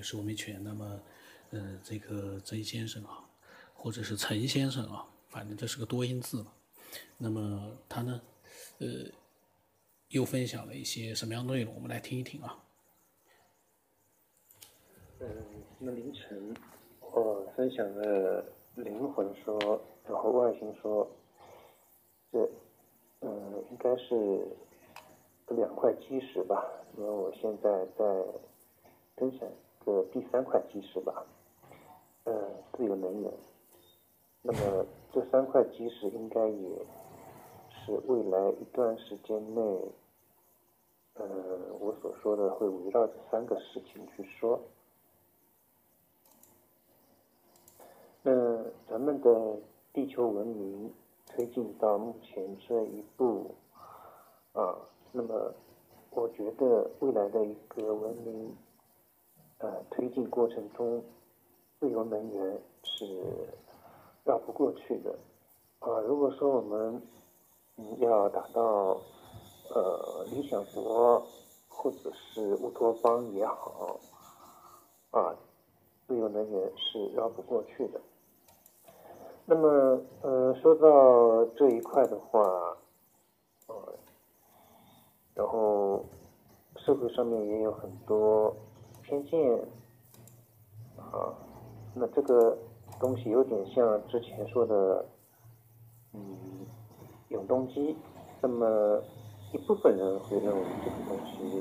就收没权，那么，呃，这个曾先生啊，或者是陈先生啊，反正这是个多音字嘛。那么他呢，呃，又分享了一些什么样的内容？我们来听一听啊。嗯，那凌晨我分享了灵魂说，然后外星说，这，嗯，应该是两块基石吧。因为我现在在分享个第三块基石吧，呃，自由能源。那么这三块基石应该也是未来一段时间内，呃，我所说的会围绕这三个事情去说。那咱们的地球文明推进到目前这一步，啊，那么。我觉得未来的一个文明，呃，推进过程中，自由能源是绕不过去的。啊，如果说我们要达到呃理想国或者是乌托邦也好，啊，自由能源是绕不过去的。那么，呃，说到这一块的话。呃然后，社会上面也有很多偏见，啊，那这个东西有点像之前说的，嗯，永动机。那么一部分人会认为这个东西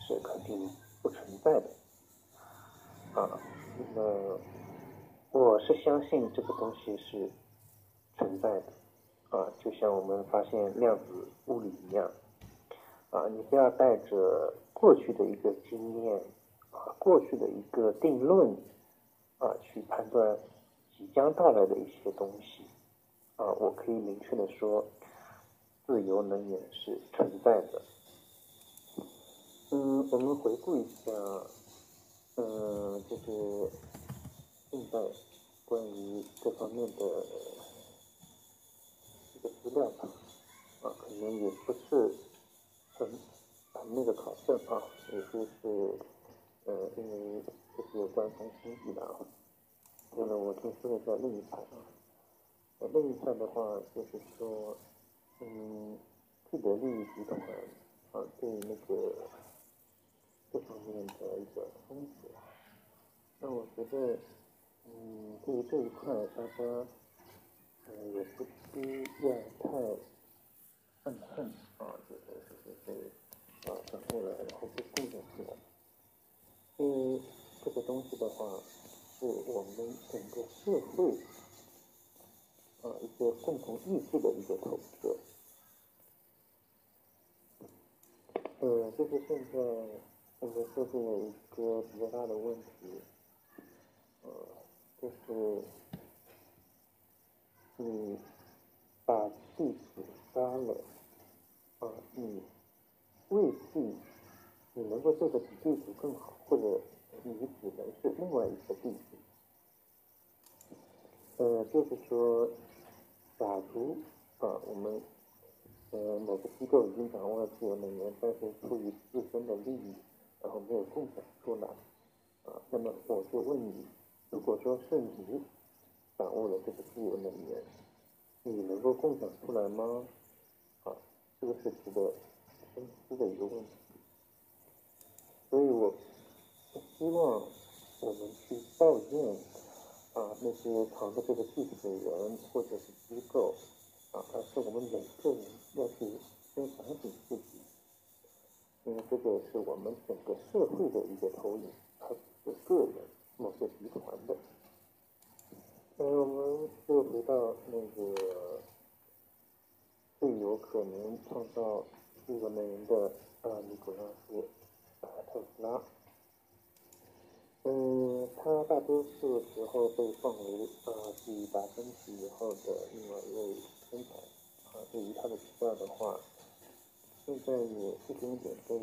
是肯定不存在的，啊，那我是相信这个东西是存在的，啊，就像我们发现量子物理一样。啊，你不要带着过去的一个经验，过去的一个定论，啊，去判断即将到来的一些东西，啊，我可以明确的说，自由能源是存在的。嗯，我们回顾一下，嗯，就是现在关于这方面的一个资料吧，啊，可能也不是很。很那个考证啊，也就是，呃，因为这是官方经济的啊。那么我听说一下另一派啊，另一派的话就是说，嗯，既得利益集团啊，对那个这方面的一个分析。那我觉得，嗯，对于这一块，大家，呃，也不需要太愤恨啊，就是就。是啊，掌握了，然后被共享出来。因为这个东西的话，是我们整个社会啊一个共同意识的一个投射。呃，就是现在我们社会有一个比较大的问题，呃，就是你把弟子杀了，啊，你。未必你能够做的比地主更好，或者你只能是另外一个地主。呃，就是说，假如啊，我们呃某个机构已经掌握了自由能源，但是出于自身的利益，然后没有共享出来，啊，那么我就问你，如果说是你掌握了这个自由能源，你能够共享出来吗？啊，这个是值得。深思的一个问题，所以我不希望我们去抱怨啊那些藏着这个技术的人或者是机构啊，而是我们每个人要去先反省自己，因为这个是我们整个社会的一个投影，它是个人某个集团的。那我们又回到那个最有可能创造。这个能源的啊，尼古拉斯特斯拉，嗯，他大多数时候被放为呃继达芬奇以后的另外一位天才。啊，对于他的资料的话，现在也一点点被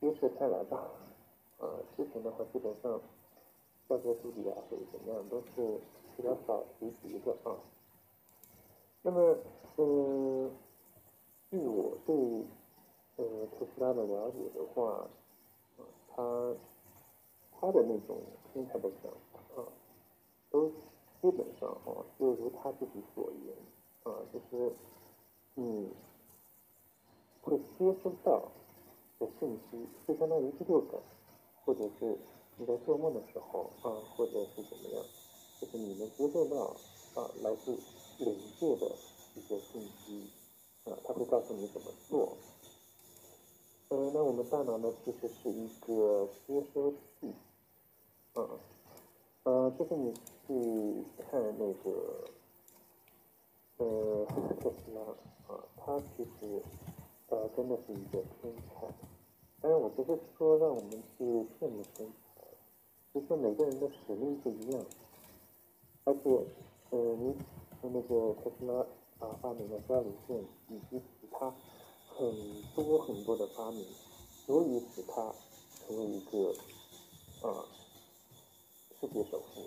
揭示开来吧。呃，之前的话基本上，教科书里啊或者怎么样都是比较少提及的啊。那么，嗯。据我对呃特斯拉的了解的话，他他的那种心态的想法啊，都基本上啊，就如他自己所言啊，就是你会接收到的信息，就相当于第六感，或者是你在做梦的时候啊，或者是怎么样，就是你能接受到啊，来自灵界的一些信息啊，他会告诉你怎么做。呃，那我们大脑呢，其实是一个接收器。嗯，呃，就是你去看那个，呃，特斯拉啊，他其实呃真的是一个天才。当然，我不是说让我们去羡慕天才，就是每个人的实力不一样。而且，呃，你那个特斯拉啊发明的交流线以及其他很多很多的发明，足以使他成为一个啊。世界首富，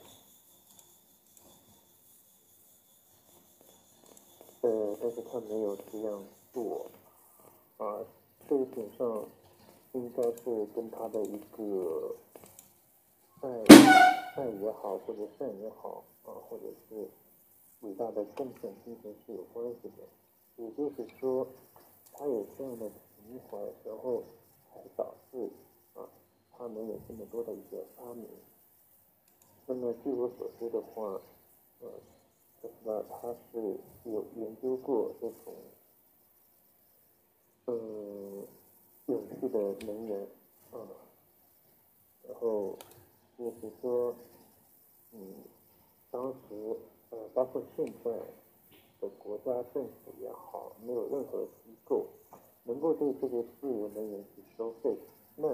呃，但是他没有这样做，啊，这一点上应该是跟他的一个爱爱也好，或者善也好，啊，或者是伟大的贡献精神是有关系的。也就是说，他有这样的情怀，然后才导致啊，他能有这么多的一个发明。那么据我所知的话，呃，特斯拉他是有研究过这种，呃，有趣的能源，啊，然后就是说，嗯，当时呃，包括现在国家政府也好，没有任何机构能够对这些自由能源去收费，那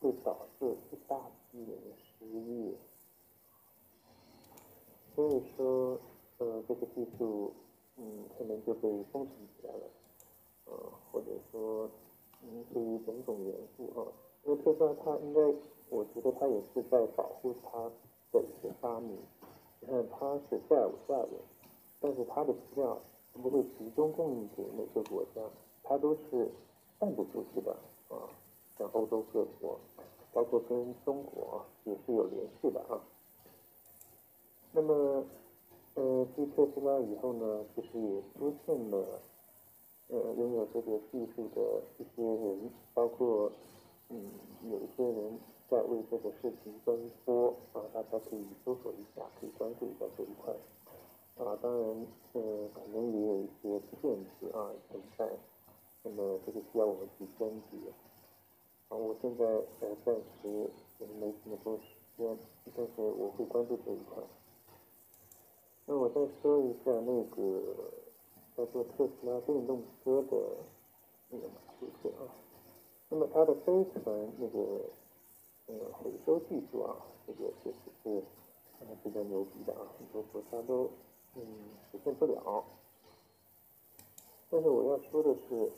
会导致一大批人失业。所以说，呃，这个技术，嗯，可能就被封存起来了，呃，或者说，嗯，出于种种元素啊，因为特斯拉它应该，我觉得它也是在保护它的一些发明。你看，它是债务下人，但是它的资料不会集中供应给每个国家，它都是散布出去的啊，像欧洲各国，包括跟中国也是有联系的啊。那么，呃，继特斯拉以后呢，其实也出现了，呃，拥有这个技术的一些人，包括，嗯，有一些人在为这个事情奔波啊，大家可以搜索一下，可以关注一下这一块。啊，当然，呃，可能也有一些骗子啊存在，那么这个需要我们去甄别。啊，我现在呃暂时也没这么多时间，但是我会关注这一块。那我再说一下那个叫做特斯拉电动车的那个马斯克啊，那么它的飞船那个呃回收技术啊，这个确实是呃比较牛逼的啊，很多国家都嗯实现不了。但是我要说的是，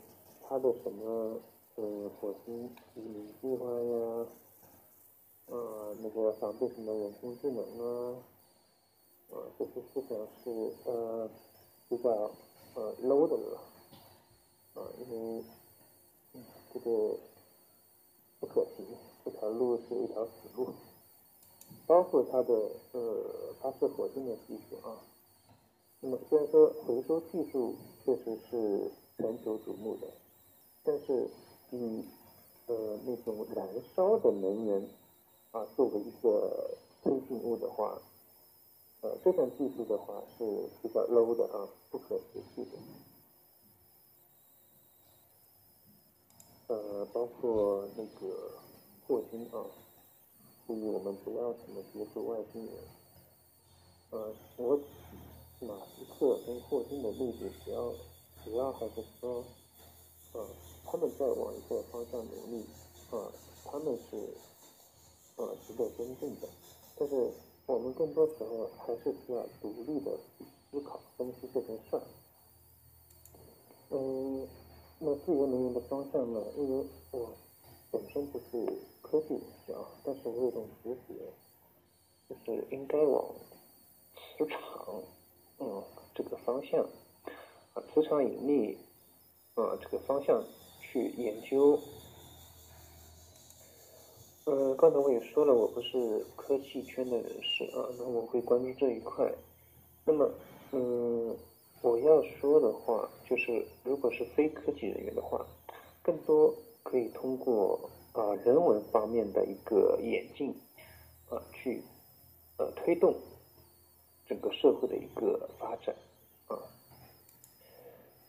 它的什么呃火星移民计划呀，呃那个防备什么人工智能啊。呃，这些思想是呃比较呃 low 的了，啊，因为这个不可行，这条路是一条死路，包括它的呃发射火箭的技术啊，那么虽然说回收技术确实是全球瞩目的，但是以呃那种燃烧的能源啊作为一个推进物的话。呃，这项技术的话是比较 low 的啊，不可持续的。呃，包括那个霍金啊，呼吁我们不要什么接触外星人。呃，我马斯克跟霍金的例子，主要主要还是说，呃，他们在往一个方向努力，啊，他们是呃值得尊重的，但是。我们更多时候还是需要独立的思考、分析这件事儿。嗯，那自由能源的方向呢？因为我本身不是科技人士啊，但是我有种直觉，就是应该往磁场，嗯，这个方向，啊，磁场引力，啊，这个方向去研究。呃，刚才我也说了，我不是科技圈的人士啊，那我会关注这一块。那么，嗯，我要说的话就是，如果是非科技人员的话，更多可以通过啊人文方面的一个演进啊，去呃推动整个社会的一个发展啊。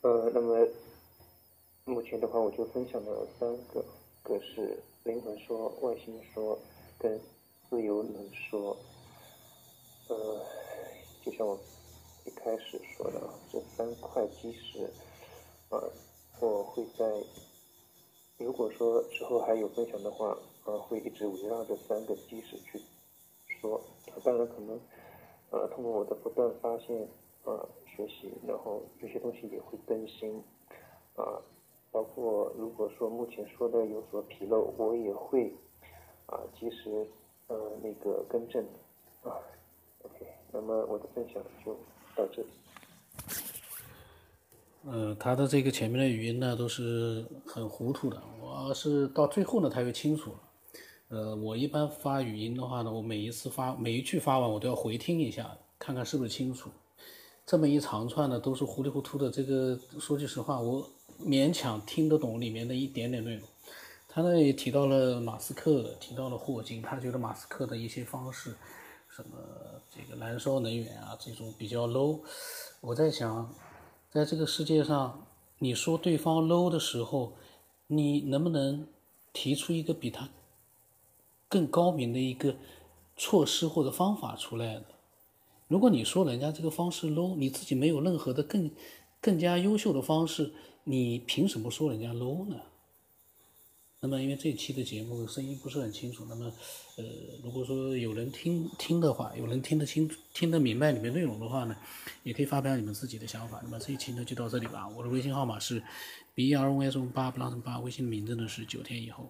呃，那么目前的话，我就分享了三个，一个是。灵魂说、外星说跟自由能说，呃，就像我一开始说的啊，这三块基石，啊，我会在如果说之后还有分享的话，啊，会一直围绕这三个基石去说。当然可能，呃，通过我的不断发现呃、学习，然后有些东西也会更新，啊。包括如果说目前说的有所纰漏，我也会啊及时呃那个更正啊。OK，那么我的分享就到这里。呃，他的这个前面的语音呢都是很糊涂的，我是到最后呢他就清楚了。呃，我一般发语音的话呢，我每一次发每一句发完我都要回听一下，看看是不是清楚。这么一长串呢都是糊里糊涂的，这个说句实话我。勉强听得懂里面的一点点内容，他那里提到了马斯克，提到了霍金，他觉得马斯克的一些方式，什么这个燃烧能源啊这种比较 low。我在想，在这个世界上，你说对方 low 的时候，你能不能提出一个比他更高明的一个措施或者方法出来的？如果你说人家这个方式 low，你自己没有任何的更更加优秀的方式。你凭什么说人家 low 呢？那么因为这期的节目声音不是很清楚，那么呃，如果说有人听听的话，有人听得清、听得明白里面内容的话呢，也可以发表你们自己的想法。那么这一期呢就到这里吧。我的微信号码是 b r o s 八不拉成八，微信名字呢是九天以后。